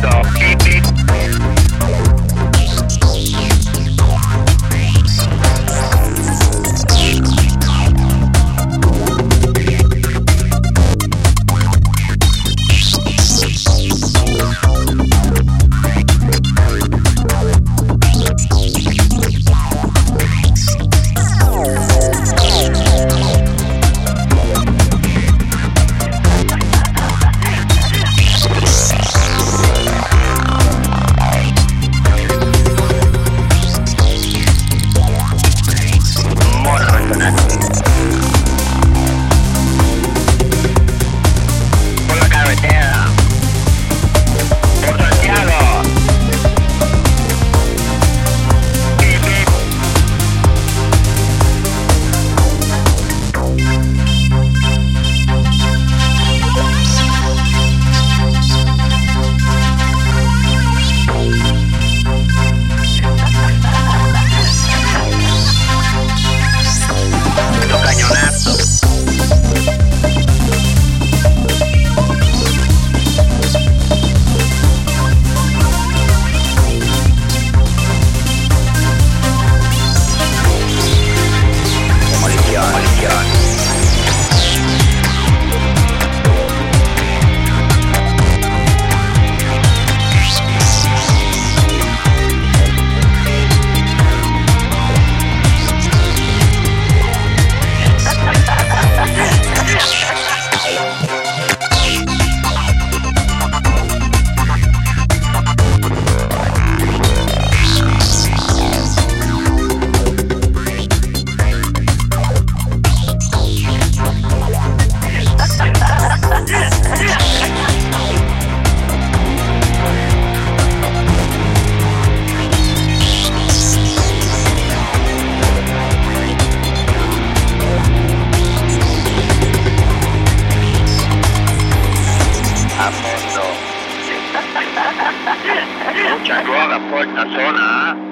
down. Un jaguar approche la zona. ¿ah?